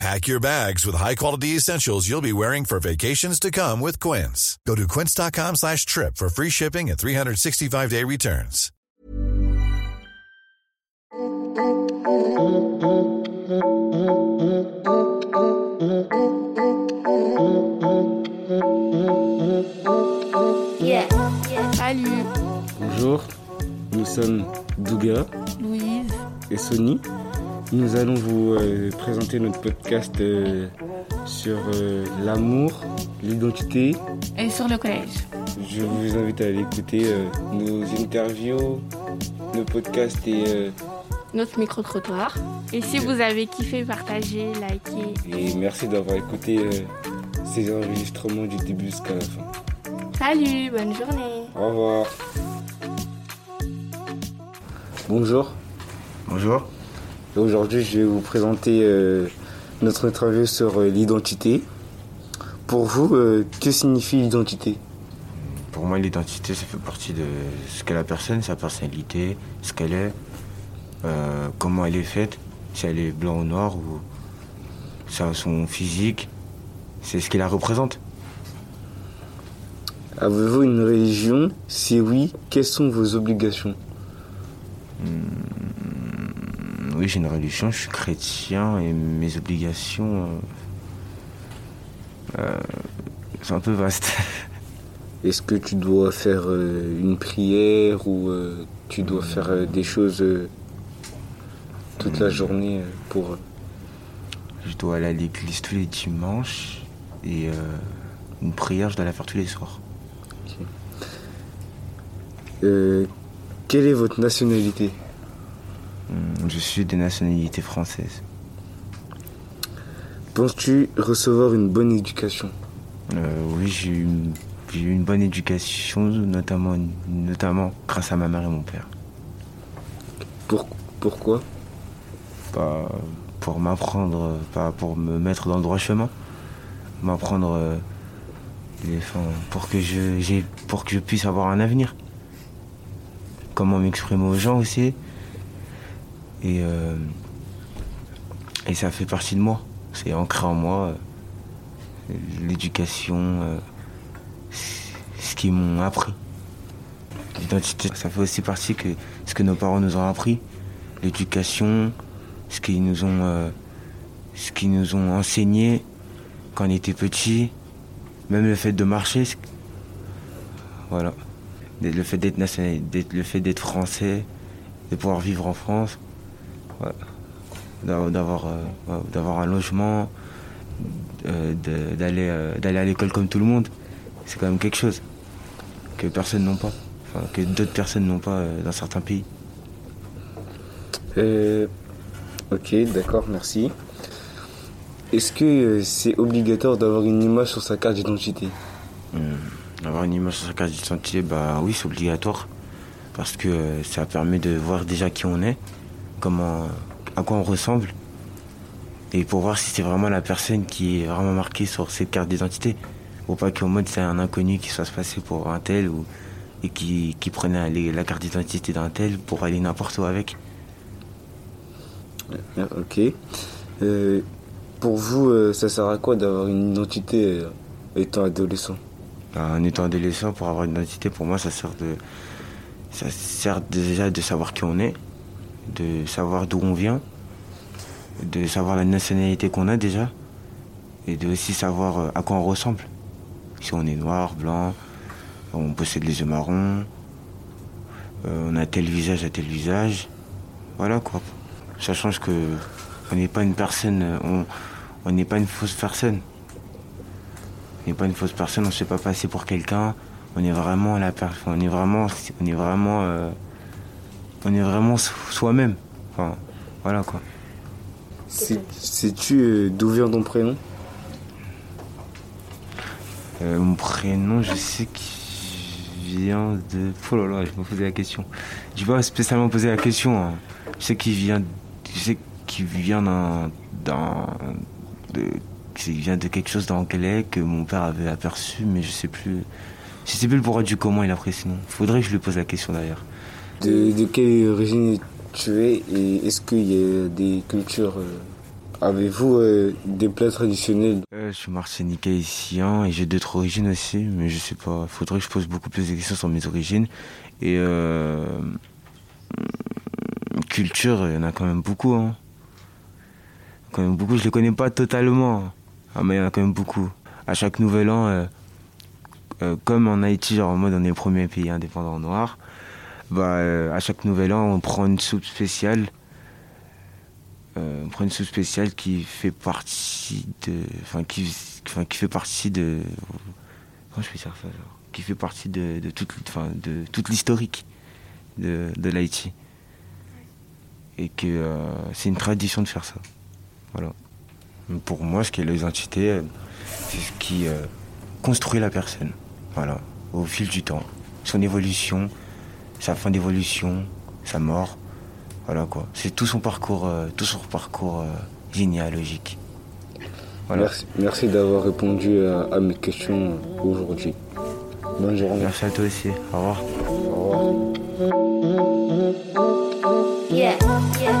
Pack your bags with high-quality essentials you'll be wearing for vacations to come with Quince. Go to quince.com slash trip for free shipping and 365-day returns. Yeah. Salut, Bonjour, nous sommes Douga Louise. et Sony. Nous allons vous euh, présenter notre podcast euh, sur euh, l'amour, l'identité. Et sur le collège. Je vous invite à aller écouter euh, nos interviews, nos podcasts et, euh, Notre micro-trottoir. Et si vous avez kiffé, partagez, likez. et merci d'avoir écouté euh, ces enregistrements du début jusqu'à la fin. Salut, bonne journée. Au revoir. Bonjour. Bonjour. Aujourd'hui, je vais vous présenter euh, notre interview sur euh, l'identité. Pour vous, euh, que signifie l'identité? Pour moi, l'identité, ça fait partie de ce qu'est la personne, sa personnalité, ce qu'elle est, comment elle est faite, si elle est blanc ou noir, ou ça, son physique. C'est ce qui la représente. Avez-vous une religion? Si oui, quelles sont vos obligations? Mm, Oui, j'ai une religion, je suis chrétien et mes obligations. euh, euh, c'est un peu vaste. Est-ce que tu dois faire euh, une prière ou tu dois faire des choses toute la journée pour... Je dois aller à l'église tous les dimanches et une prière, je dois la faire tous les soirs. Euh, quelle est votre nationalité? Je suis des nationalités françaises. Penses-tu recevoir une bonne éducation? Euh, oui, j'ai eu, une- bonne éducation, notamment, notamment grâce à ma mère et mon père. Pour, Pourquoi? Pas pour m'apprendre, pas pour me mettre dans le droit chemin, m'apprendre euh, les- enfin, pour que je, pour que je puisse avoir un avenir. Comment m'exprimer aux gens aussi. Et, euh, et ça fait partie de moi. C'est ancré en moi. euh, L'éducation, euh, ce qu'ils m'ont appris. L'identité, ça fait aussi partie que ce que nos parents nous ont appris. L'éducation, ce qu'ils nous ont, ce qu'ils nous ont enseigné quand on était petits, même le fait de marcher, voilà, le fait d'être français, de pouvoir vivre en France, D'avoir- euh, d'avoir un logement, euh, de- d'aller, euh, d'aller à l'école comme tout le monde, c'est quand même quelque chose que personne n'a pas, enfin, que d'autres personnes n'ont pas dans certains pays. Ok, d'accord, merci. Est-ce que c'est obligatoire d'avoir une image sur sa carte d'identité? Hmm. Avoir une image sur sa carte d'identité, bah oui, c'est obligatoire. Parce que ça permet de voir déjà qui on est, comment, à quoi on ressemble. Et pour voir si c'est vraiment la personne qui est vraiment marquée sur cette carte d'identité. Pour pas qu'en mode c'est un inconnu qui soit se passer pour un tel ou, et qui, qui prenait la, la carte d'identité d'un tel pour aller n'importe où avec. Ah, Ok. Euh, pour vous, euh, ça sert à quoi d'avoir une identité euh, étant adolescent? En étant adolescent, pour avoir une identité, pour moi, ça sert de, ça sert déjà de savoir qui on est, de savoir d'où on vient, de savoir la nationalité qu'on a déjà, et de aussi savoir euh, à quoi on ressemble. Si on est noir, blanc, on possède les yeux marrons, euh, on a tel visage à tel visage, voilà quoi. Ça change que on n'est pas une personne, euh, on n'est pas une fausse personne. On n'est pas une fausse personne, on ne se fait pas passer pour quelqu'un. On est vraiment la personne, on est vraiment, on est vraiment, on est vraiment so- soi-même. Enfin, voilà quoi. Sais- Sais-tu euh, d'où vient ton prénom? Euh, mon prénom, je sais qu'il vient de. Oh là là, je me posais la question. Je vais pas spécialement poser la question. Hein. Je sais qu'il vient. Je sais qu'il vient d'un. d'un de, il vient de quelque chose d'anglais que mon père avait aperçu, mais je sais plus. Je sais plus le pourquoi du comment il a pris ce nom. Faudrait que je lui pose la question d'ailleurs. De, quelle origine tu es et est-ce qu'il y a des cultures euh, Avez-vous euh, des plats traditionnels? Euh, Je suis martiniquais ici et j'ai d'autres origines aussi, mais je sais pas. Faudrait que je pose beaucoup plus de questions sur mes origines. Et euh, culture, il y en a quand même beaucoup. Hein. Quand même beaucoup. Je les connais pas totalement, ah, mais il y en a quand même beaucoup. À chaque nouvel an, comme en Haïti, genre en mode on est le premier pays indépendant noir, bah, euh, à chaque nouvel an, on prend une soupe spéciale. Euh, on prend une soupe spéciale qui fait partie de. Enfin, qui, enfin, qui fait partie de. Comment je peux dire ça genre Qui fait partie de, de toute, enfin, de toute l'historique de, de l'Haïti. Et que euh, c'est une tradition de faire ça. Voilà. Pour moi, ce qui est l'identité, c'est ce qui construit la personne. Voilà. Au fil du temps. Son évolution, sa fin d'évolution, sa mort. Voilà quoi. C'est tout son parcours, euh, tout son parcours euh, généalogique. Voilà. Merci, merci d'avoir répondu à, à mes questions aujourd'hui. Bonne journée. Merci à toi aussi. Au revoir. Au revoir. Yeah, yeah.